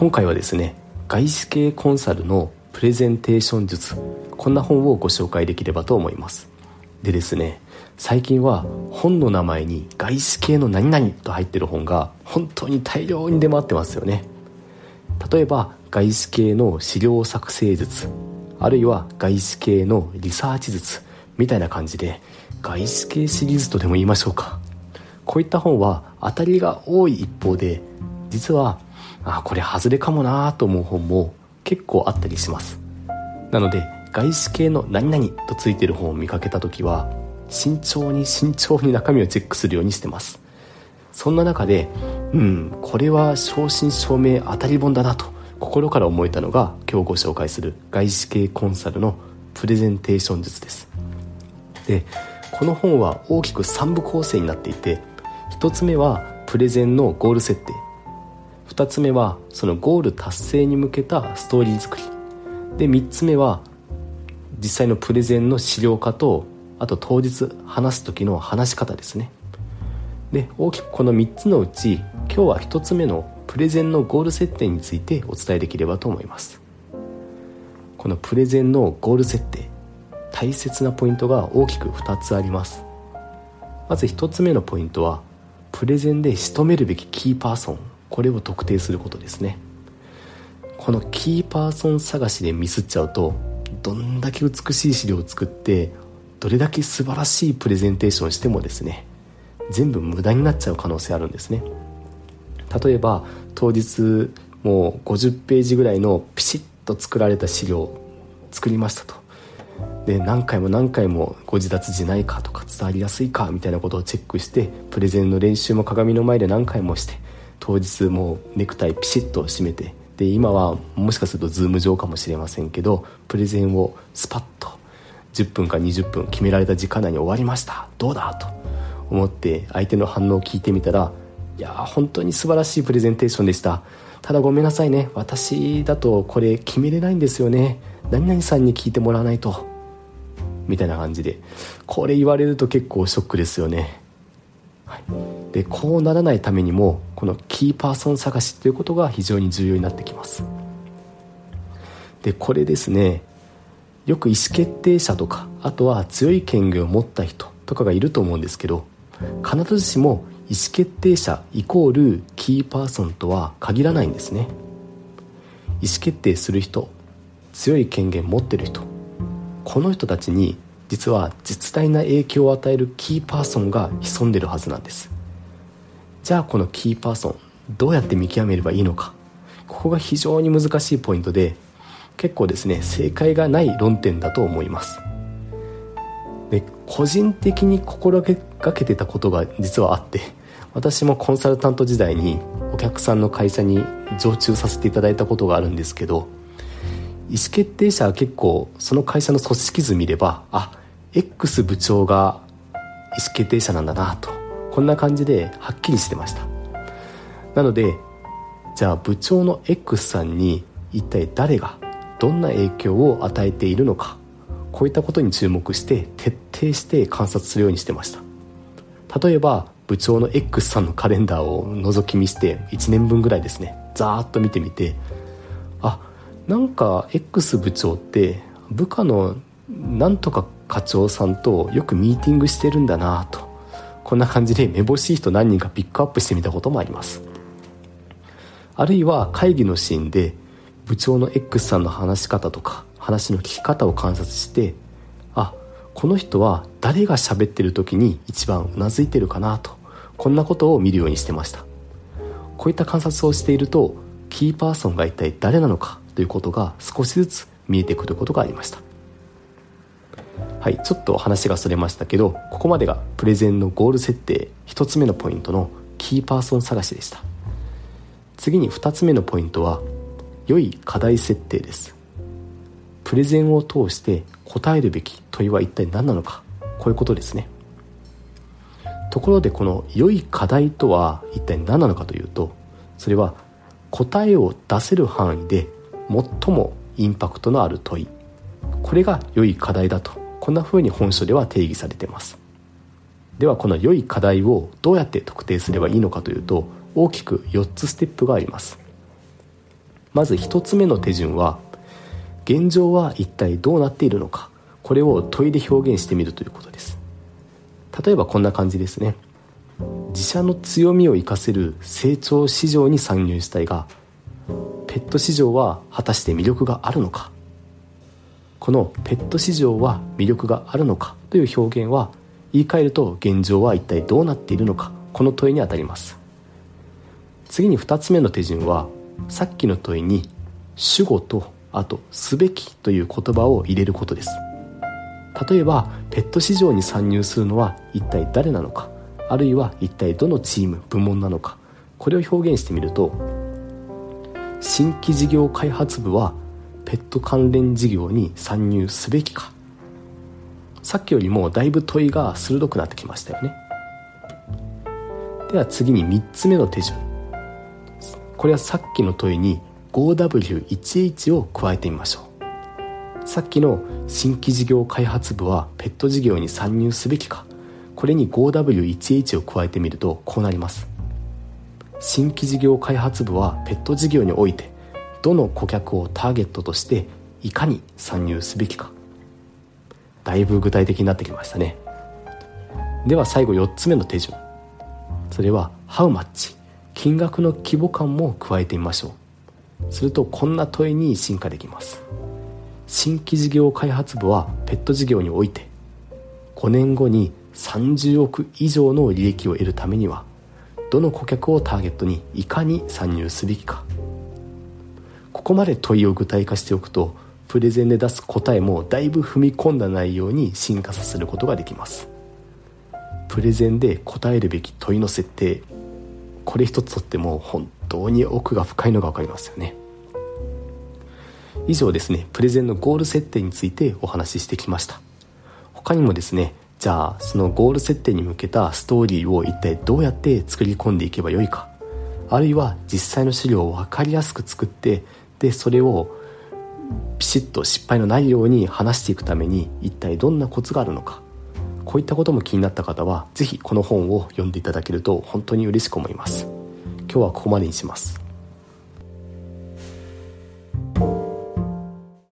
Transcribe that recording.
今回はですね外資系コンサルのプレゼンテーション術こんな本をご紹介できればと思います。でですね最近は本の名前に外資系の何々と入ってる本が本当に大量に出回ってますよね。例えば外資系の資料作成術あるいは外資系のリサーチ術みたいな感じで外資系シリーズとでも言いましょうか。こういった本は当たりが多い一方で実はあこれ外れかもなと思う本も結構あったりします。なので外資系の何々とついてる本を見かけた時は慎重に慎重に中身をチェックするようにしてます。そんな中でうんこれは正真正銘当たり本だなと心から思えたのが今日ご紹介する外資系コンサルのプレゼンテーション術です。でこの本は大きく3部構成になっていて1つ目はプレゼンのゴール設定。2つ目はそのゴール達成に向けたストーリー作り。で3つ目は実際のプレゼンの資料化とあと当日話す時の話し方ですね。で大きくこの3つのうち今日は1つ目のプレゼンのゴール設定についてお伝えできればと思います。このプレゼンのゴール設定大切なポイントが大きく2つあります。まず1つ目のポイントはプレゼンで仕留めるべきキーパーソン。これを特定することですね。このキーパーソン探しでミスっちゃうとどんだけ美しい資料を作ってどれだけ素晴らしいプレゼンテーションしてもですね全部無駄になっちゃう可能性あるんですね。例えば当日もう50ページぐらいのピシッと作られた資料を作りましたと。で何回も何回も誤字脱字ないかとか伝わりやすいかみたいなことをチェックしてプレゼンの練習も鏡の前で何回もして当日もうネクタイピシッと締めてで今はもしかすると Zoom 上かもしれませんけどプレゼンをスパッと10分か20分決められた時間内に終わりました。どうだと思って相手の反応を聞いてみたらいや本当に素晴らしいプレゼンテーションでした。ただごめんなさいね。私だとこれ決めれないんですよね。何々さんに聞いてもらわないと。みたいな感じで。これ言われると結構ショックですよね、はい、でこうならないためにもこのキーパーソン探しということが非常に重要になってきます。でこれですねよく意思決定者とかあとは強い権限を持った人とかがいると思うんですけど必ずしも意思決定者イコールキーパーソンとは限らないんですね。意思決定する人強い権限持ってる人この人たちに実は実大な影響を与えるキーパーソンが潜んでるはずなんです。じゃあこのキーパーソンどうやって見極めればいいのか。ここが非常に難しいポイントで結構ですね正解がない論点だと思います。で個人的に心がけてたことが実はあって私もコンサルタント時代にお客さんの会社に常駐させていただいたことがあるんですけど意思決定者は結構その会社の組織図見ればあ X 部長が意思決定者なんだなと。こんな感じではっきりしてました。なのでじゃあ部長の X さんに一体誰がどんな影響を与えているのかこういったことに注目して徹底して観察するようにしてました。例えば部長の X さんのカレンダーを覗き見して1年分ぐらいですねざーっと見てみてあなんか X 部長って部下のなんとか課長さんとよくミーティングしてるんだなと。こんな感じでめぼしい人何人かピックアップしてみたこともあります。あるいは会議のシーンで部長の X さんの話し方とか話の聞き方を観察してあこの人は誰が喋ってる時に一番うなずいてるかなと。こんなことを見るようにしてました。こういった観察をしているとキーパーソンが一体誰なのかということが少しずつ見えてくることがありました。はいちょっと話がそれましたけどここまでがプレゼンのゴール設定1つ目のポイントのキーパーソン探しでした。次に2つ目のポイントは良い課題設定です。プレゼンを通して答えるべき問いは一体何なのかこういうことですね。ところでこの良い課題とは一体何なのかというとそれは答えを出せる範囲で最もインパクトのある問い。これが良い課題だとこんな風に本書では定義されてます。ではこの良い課題をどうやって特定すればいいのかというと大きく4つステップがあります。まず1つ目の手順は現状は一体どうなっているのかこれを問いで表現してみるということです。例えばこんな感じですね。自社の強みを生かせる成長市場に参入したいがペット市場は果たして魅力があるのか。このペット市場は魅力があるのかという表現は言い換えると現状は一体どうなっているのかこの問いにあたります。次に2つ目の手順はさっきの問いに主語とあと「すべき」という言葉を入れることです。例えばペット市場に参入するのは一体誰なのかあるいは一体どのチーム部門なのかこれを表現してみると新規事業開発部はペット関連事業に参入すべきか。さっきよりもだいぶ問いが鋭くなってきましたよね。では次に3つ目の手順。これはさっきの問いに 5W1H を加えてみましょう。さっきの新規事業開発部はペット事業に参入すべきか。これに 5W1H を加えてみるとこうなります。新規事業開発部はペット事業においてどの顧客をターゲットとしていかに参入すべきか。だいぶ具体的になってきましたね。では最後4つ目の手順それは How much 金額の規模感も加えてみましょう。するとこんな問いに進化できます。新規事業開発部はペット事業において5年後に30億以上の利益を得るためにはどの顧客をターゲットにいかに参入すべきか。ここまで問いを具体化しておくとプレゼンで出す答えもだいぶ踏み込んだ内容に進化させることができます。プレゼンで答えるべき問いの設定これ一つとっても本当に奥が深いのが分かりますよね。以上ですねプレゼンのゴール設定についてお話ししてきました。他にもですねじゃあそのゴール設定に向けたストーリーを一体どうやって作り込んでいけばよいかあるいは実際の資料を分かりやすく作ってでそれをピシッと失敗のないように話していくために一体どんなコツがあるのか。こういったことも気になった方は是非この本を読んでいただけると本当に嬉しく思います。今日はここまでにします。